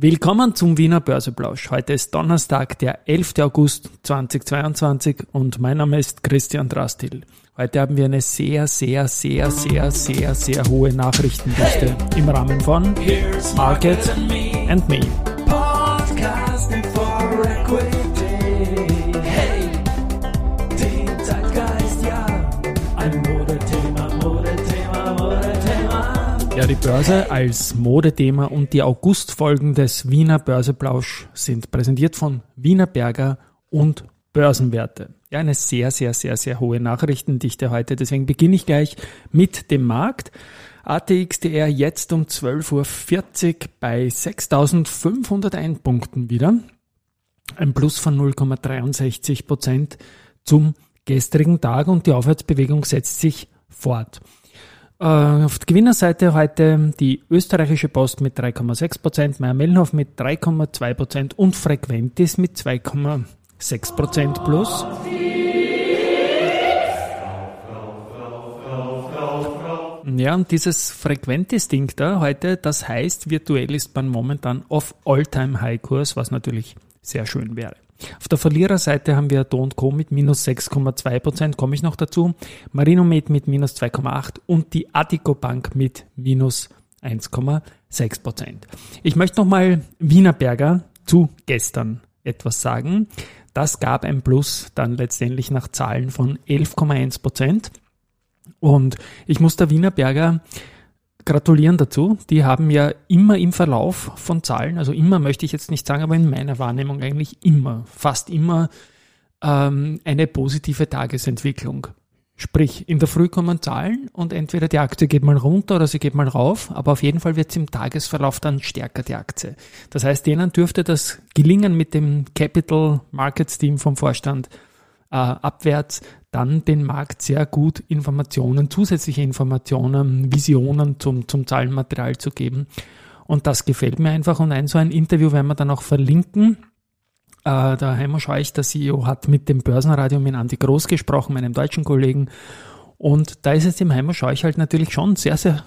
Willkommen zum Wiener Börseplausch. Heute ist Donnerstag, der 11. August 2022 und mein Name ist Christian Drastil. Heute haben wir eine sehr, sehr, sehr, sehr, sehr, sehr hohe Nachrichtendichte im Rahmen von Market and Me. Ja, die Börse als Modethema und die Augustfolgen des Wiener Börseplausch sind präsentiert von Wiener Berger und Börsenwerte. Ja, eine sehr, sehr, sehr, sehr hohe Nachrichtendichte heute. Deswegen beginne ich gleich mit dem Markt. ATXDR jetzt um 12.40 Uhr bei 6.501 Punkten wieder. Ein Plus von 0,63 Prozent zum gestrigen Tag und die Aufwärtsbewegung setzt sich fort. Äh, auf der Gewinnerseite heute die österreichische Post mit 3,6 Prozent, Meyer Mellenhof mit 3,2 Prozent und Frequentis mit 2,6 Prozent plus. Ja, und dieses frequentes Ding da heute, das heißt, virtuell ist man momentan auf All-Time-High-Kurs, was natürlich sehr schön wäre. Auf der Verliererseite haben wir Do Co. mit minus 6,2%, komme ich noch dazu, Marinomed mit minus 2,8% und die Adico Bank mit minus 1,6%. Ich möchte nochmal Wienerberger zu gestern etwas sagen. Das gab ein Plus dann letztendlich nach Zahlen von 11,1%. Und ich muss der Wienerberger gratulieren dazu. Die haben ja immer im Verlauf von Zahlen, also immer möchte ich jetzt nicht sagen, aber in meiner Wahrnehmung eigentlich immer, fast immer ähm, eine positive Tagesentwicklung. Sprich, in der Früh kommen Zahlen und entweder die Aktie geht mal runter oder sie geht mal rauf, aber auf jeden Fall wird sie im Tagesverlauf dann stärker, die Aktie. Das heißt, denen dürfte das gelingen mit dem Capital Markets Team vom Vorstand äh, abwärts, dann den Markt sehr gut Informationen, zusätzliche Informationen, Visionen zum, zum Zahlenmaterial zu geben. Und das gefällt mir einfach. Und ein so ein Interview werden wir dann auch verlinken. Äh, der Heimo Scheuch, der CEO, hat mit dem Börsenradio mit Andi Groß gesprochen, meinem deutschen Kollegen. Und da ist es dem Heimo Scheuch halt natürlich schon sehr, sehr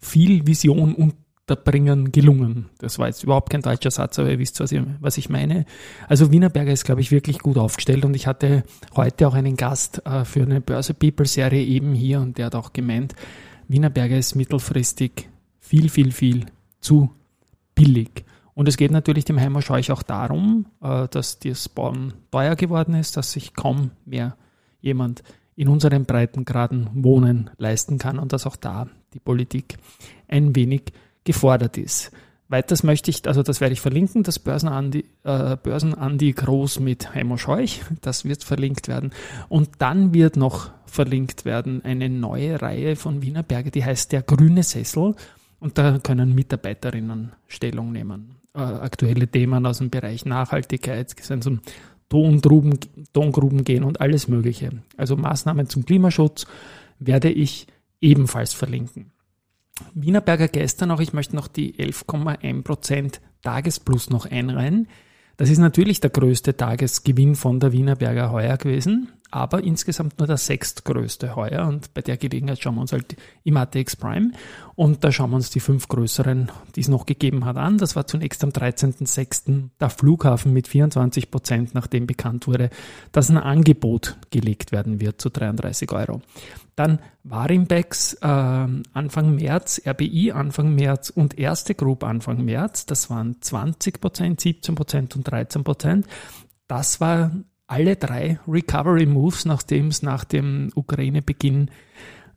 viel Vision und Bringen gelungen. Das war jetzt überhaupt kein deutscher Satz, aber ihr wisst, was ich, was ich meine. Also Wienerberger ist, glaube ich, wirklich gut aufgestellt und ich hatte heute auch einen Gast äh, für eine Börse People Serie eben hier und der hat auch gemeint, Wienerberger ist mittelfristig viel, viel, viel zu billig. Und es geht natürlich dem Heimer Scheuch auch darum, äh, dass das Bauen teuer geworden ist, dass sich kaum mehr jemand in unseren Breitengraden wohnen leisten kann und dass auch da die Politik ein wenig gefordert ist. Weiters möchte ich, also das werde ich verlinken, das Börsenandi, äh, Börsenandi Groß mit Heimo Scheuch, das wird verlinkt werden. Und dann wird noch verlinkt werden eine neue Reihe von Wiener Berge, die heißt Der grüne Sessel. Und da können Mitarbeiterinnen Stellung nehmen. Äh, aktuelle Themen aus dem Bereich Nachhaltigkeit, es um Tongruben, Tongruben gehen und alles Mögliche. Also Maßnahmen zum Klimaschutz werde ich ebenfalls verlinken. Wienerberger gestern auch, ich möchte noch die 11,1% Tagesplus noch einreihen. Das ist natürlich der größte Tagesgewinn von der Wienerberger heuer gewesen aber insgesamt nur der sechstgrößte heuer und bei der Gelegenheit schauen wir uns halt im ATX Prime und da schauen wir uns die fünf größeren, die es noch gegeben hat, an. Das war zunächst am 13.06. der Flughafen mit 24 Prozent, nachdem bekannt wurde, dass ein Angebot gelegt werden wird zu 33 Euro. Dann Warimbex äh, Anfang März, RBI Anfang März und Erste Group Anfang März. Das waren 20 Prozent, 17 Prozent und 13 Prozent. Das war alle drei Recovery Moves, nachdem es nach dem Ukraine-Beginn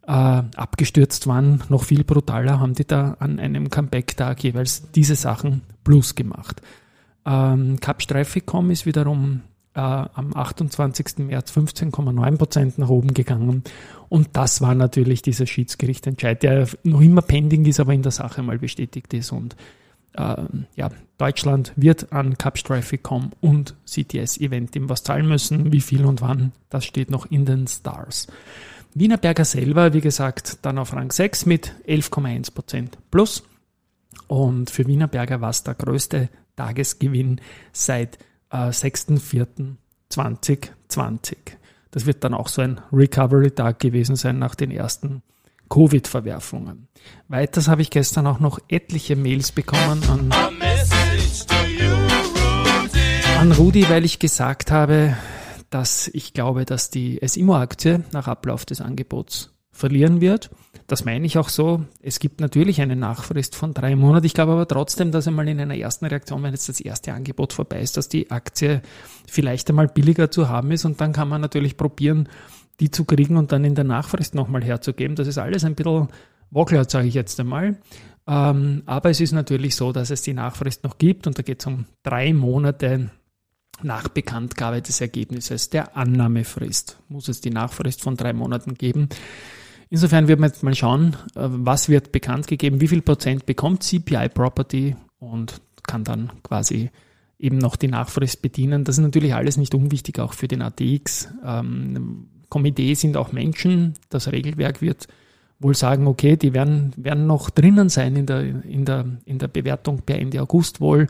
äh, abgestürzt waren, noch viel brutaler, haben die da an einem Comeback-Tag jeweils diese Sachen plus gemacht. Ähm, Capstreificom ist wiederum äh, am 28. März 15,9% nach oben gegangen. Und das war natürlich dieser Schiedsgerichtentscheid, der noch immer pending ist, aber in der Sache mal bestätigt ist. Und ja, Deutschland wird an Capstreife.com und CTS Eventim was zahlen müssen. Wie viel und wann, das steht noch in den Stars. Wienerberger selber, wie gesagt, dann auf Rang 6 mit 11,1% plus. Und für Wienerberger war es der größte Tagesgewinn seit äh, 6.4.2020. Das wird dann auch so ein Recovery-Tag gewesen sein nach den ersten Covid-Verwerfungen. Weiters habe ich gestern auch noch etliche Mails bekommen an an Rudi, weil ich gesagt habe, dass ich glaube, dass die SIMO-Aktie nach Ablauf des Angebots verlieren wird. Das meine ich auch so. Es gibt natürlich eine Nachfrist von drei Monaten. Ich glaube aber trotzdem, dass einmal in einer ersten Reaktion, wenn jetzt das erste Angebot vorbei ist, dass die Aktie vielleicht einmal billiger zu haben ist und dann kann man natürlich probieren, die zu kriegen und dann in der Nachfrist nochmal herzugeben. Das ist alles ein bisschen wackelt, sage ich jetzt einmal. Ähm, aber es ist natürlich so, dass es die Nachfrist noch gibt und da geht es um drei Monate nach Bekanntgabe des Ergebnisses der Annahmefrist. Muss es die Nachfrist von drei Monaten geben. Insofern wird man jetzt mal schauen, äh, was wird bekannt gegeben, wie viel Prozent bekommt CPI Property und kann dann quasi eben noch die Nachfrist bedienen. Das ist natürlich alles nicht unwichtig, auch für den ATX. Ähm, Komitee sind auch Menschen. Das Regelwerk wird wohl sagen, okay, die werden, werden noch drinnen sein in der, in, der, in der Bewertung per Ende August wohl.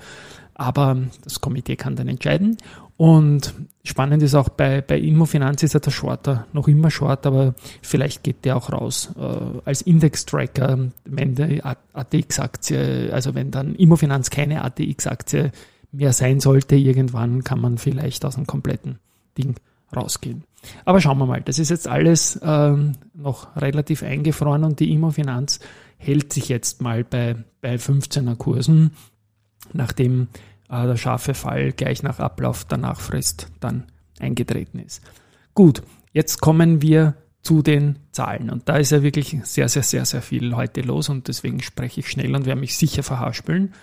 Aber das Komitee kann dann entscheiden. Und spannend ist auch bei, bei Immofinanz ist ja der Shorter noch immer Short, aber vielleicht geht der auch raus äh, als Index-Tracker, wenn die ATX-Aktie, also wenn dann Immofinanz keine ATX-Aktie mehr sein sollte, irgendwann kann man vielleicht aus einem kompletten Ding rausgehen. Aber schauen wir mal, das ist jetzt alles ähm, noch relativ eingefroren und die Immofinanz hält sich jetzt mal bei, bei 15er Kursen nachdem äh, der scharfe Fall gleich nach Ablauf der Nachfrist dann eingetreten ist. Gut, jetzt kommen wir zu den Zahlen. Und da ist ja wirklich sehr, sehr, sehr, sehr viel heute los und deswegen spreche ich schnell und werde mich sicher verhaspeln.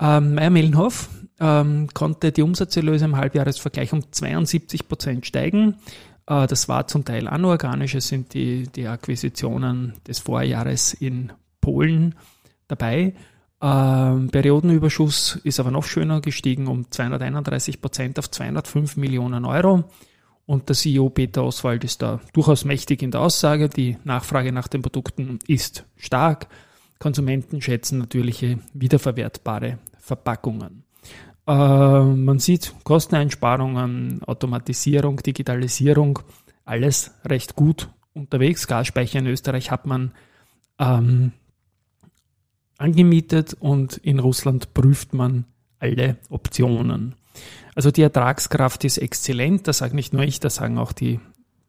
Ähm, Meier Mellenhof ähm, konnte die Umsatzerlöse im Halbjahresvergleich um 72 Prozent steigen. Äh, das war zum Teil anorganisch. Es sind die, die Akquisitionen des Vorjahres in Polen dabei. Ähm, Periodenüberschuss ist aber noch schöner gestiegen um 231 Prozent auf 205 Millionen Euro. Und der CEO Peter Oswald ist da durchaus mächtig in der Aussage. Die Nachfrage nach den Produkten ist stark. Konsumenten schätzen natürliche wiederverwertbare Verpackungen. Äh, man sieht Kosteneinsparungen, Automatisierung, Digitalisierung, alles recht gut unterwegs. Gasspeicher in Österreich hat man ähm, angemietet und in Russland prüft man alle Optionen. Also die Ertragskraft ist exzellent, das sage nicht nur ich, das sagen auch die,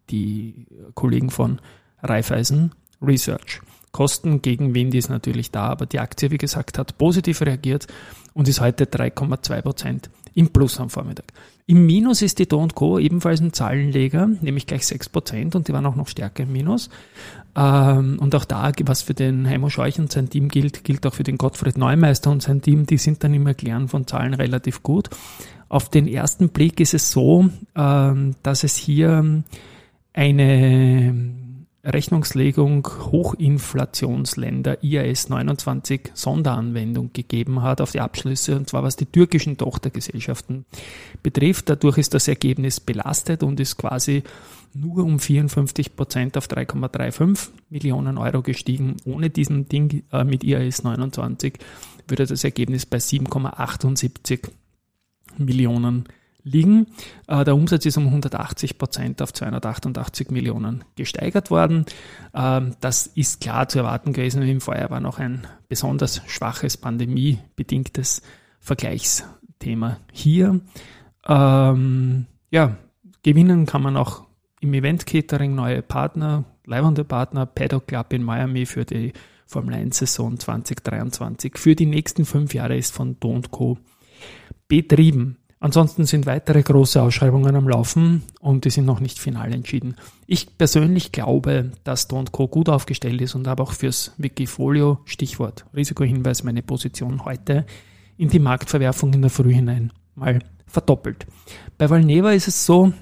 die Kollegen von Raiffeisen Research. Kosten gegen Wind ist natürlich da, aber die Aktie, wie gesagt, hat positiv reagiert und ist heute 3,2 Prozent im Plus am Vormittag. Im Minus ist die Do Co. ebenfalls ein Zahlenleger, nämlich gleich 6 Prozent und die waren auch noch stärker im Minus. Ähm, und auch da, was für den Heimo Scheuch und sein Team gilt, gilt auch für den Gottfried Neumeister und sein Team, die sind dann im Erklären von Zahlen relativ gut. Auf den ersten Blick ist es so, ähm, dass es hier eine Rechnungslegung Hochinflationsländer IAS 29 Sonderanwendung gegeben hat auf die Abschlüsse, und zwar was die türkischen Tochtergesellschaften betrifft. Dadurch ist das Ergebnis belastet und ist quasi nur um 54 Prozent auf 3,35 Millionen Euro gestiegen. Ohne diesen Ding äh, mit IAS 29 würde das Ergebnis bei 7,78 Millionen liegen. Äh, der Umsatz ist um 180 Prozent auf 288 Millionen gesteigert worden. Ähm, das ist klar zu erwarten gewesen. Im Vorjahr war noch ein besonders schwaches pandemiebedingtes Vergleichsthema hier. Ähm, ja, gewinnen kann man auch im Event Catering neue Partner, leibende Partner, Paddock Club in Miami für die Formel 1 Saison 2023. Für die nächsten fünf Jahre ist von Do Co. betrieben. Ansonsten sind weitere große Ausschreibungen am Laufen und die sind noch nicht final entschieden. Ich persönlich glaube, dass Do Co. gut aufgestellt ist und habe auch fürs Wikifolio, Stichwort Risikohinweis, meine Position heute in die Marktverwerfung in der Früh hinein mal verdoppelt. Bei Valneva ist es so,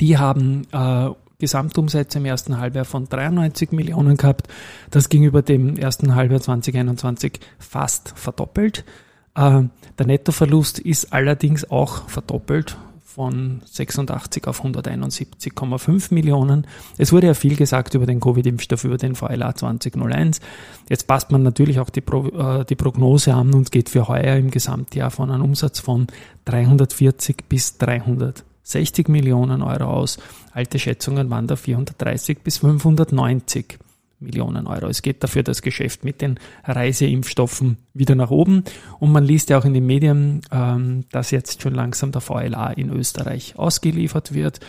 die haben äh, Gesamtumsätze im ersten Halbjahr von 93 Millionen gehabt. Das gegenüber dem ersten Halbjahr 2021 fast verdoppelt. Äh, der Nettoverlust ist allerdings auch verdoppelt von 86 auf 171,5 Millionen. Es wurde ja viel gesagt über den Covid-Impfstoff, über den VLA 2001. Jetzt passt man natürlich auch die, Pro, äh, die Prognose an und geht für heuer im Gesamtjahr von einem Umsatz von 340 bis 360 Millionen Euro aus. Alte Schätzungen waren da 430 bis 590 Millionen Euro. Es geht dafür das Geschäft mit den Reiseimpfstoffen wieder nach oben. Und man liest ja auch in den Medien, ähm, dass jetzt schon langsam der VLA in Österreich ausgeliefert wird.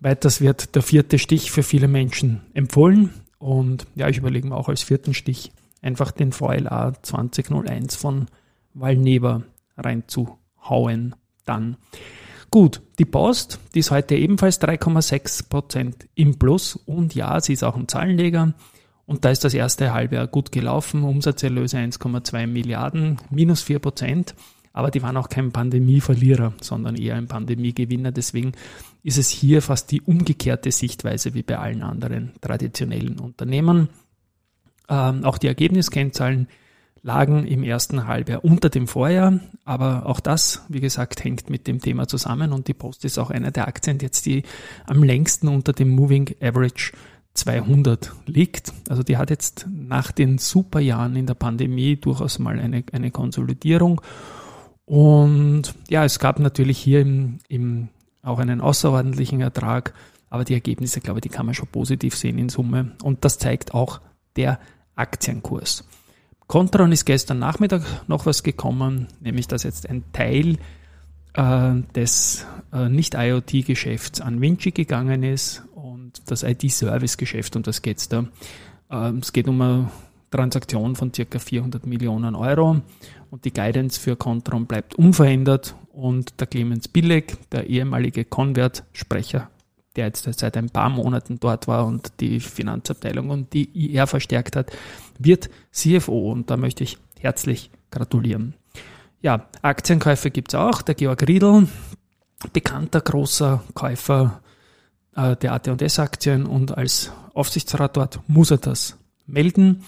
Weiters wird der vierte Stich für viele Menschen empfohlen. Und ja, ich überlege mir auch als vierten Stich einfach den VLA 2001 von Valneva reinzuhauen dann. Gut, die Post, die ist heute ebenfalls 3,6 Prozent im Plus und ja, sie ist auch ein Zahlenleger. Und da ist das erste Halbjahr gut gelaufen, Umsatzerlöse 1,2 Milliarden, minus 4 Prozent. Aber die waren auch kein Pandemieverlierer, sondern eher ein Pandemiegewinner. Deswegen ist es hier fast die umgekehrte Sichtweise wie bei allen anderen traditionellen Unternehmen. Ähm, auch die Ergebniskennzahlen lagen im ersten Halbjahr unter dem Vorjahr, aber auch das, wie gesagt, hängt mit dem Thema zusammen und die Post ist auch einer der Aktien, jetzt die am längsten unter dem Moving Average 200 liegt. Also die hat jetzt nach den Superjahren in der Pandemie durchaus mal eine, eine Konsolidierung. Und ja, es gab natürlich hier im, im auch einen außerordentlichen Ertrag, aber die Ergebnisse, glaube ich, die kann man schon positiv sehen in Summe. Und das zeigt auch der Aktienkurs. Contron ist gestern Nachmittag noch was gekommen, nämlich dass jetzt ein Teil äh, des äh, Nicht-IoT-Geschäfts an Vinci gegangen ist und das IT-Service-Geschäft, um das geht es da. Äh, es geht um eine Transaktion von circa 400 Millionen Euro und die Guidance für Contron bleibt unverändert und der Clemens Billeg, der ehemalige Convert-Sprecher, der jetzt seit ein paar Monaten dort war und die Finanzabteilung und die IR verstärkt hat, wird CFO und da möchte ich herzlich gratulieren. Ja, Aktienkäufe gibt es auch. Der Georg Riedl, bekannter großer Käufer äh, der AT&S-Aktien und als Aufsichtsrat dort muss er das melden.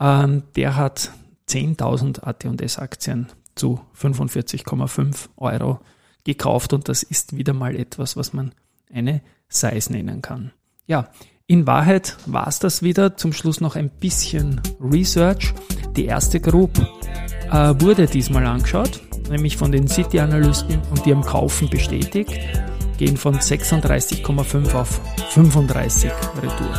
Ähm, der hat 10.000 AT&S-Aktien zu 45,5 Euro gekauft und das ist wieder mal etwas, was man eine Size nennen kann. Ja, in Wahrheit war es das wieder. Zum Schluss noch ein bisschen Research. Die erste Group äh, wurde diesmal angeschaut, nämlich von den City-Analysten und die haben Kaufen bestätigt, gehen von 36,5 auf 35 Retour.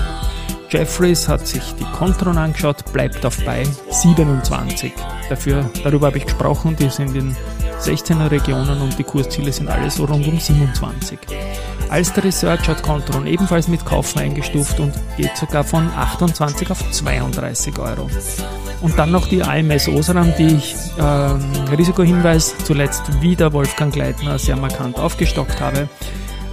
Jeffries hat sich die Kontron angeschaut, bleibt auf bei 27. Dafür, darüber habe ich gesprochen, die sind in 16er Regionen und die Kursziele sind alle so rund um 27. Alster Research hat Contron ebenfalls mit Kaufen eingestuft und geht sogar von 28 auf 32 Euro. Und dann noch die AMS Osram, die ich äh, Risikohinweis zuletzt wieder Wolfgang Gleitner sehr markant aufgestockt habe,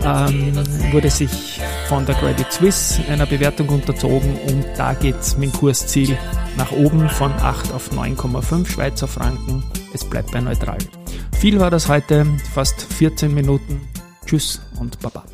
ähm, wurde sich von der Credit Suisse einer Bewertung unterzogen und da geht es mit dem Kursziel nach oben von 8 auf 9,5 Schweizer Franken. Es bleibt bei neutral. Viel war das heute, fast 14 Minuten. Tschüss und Baba.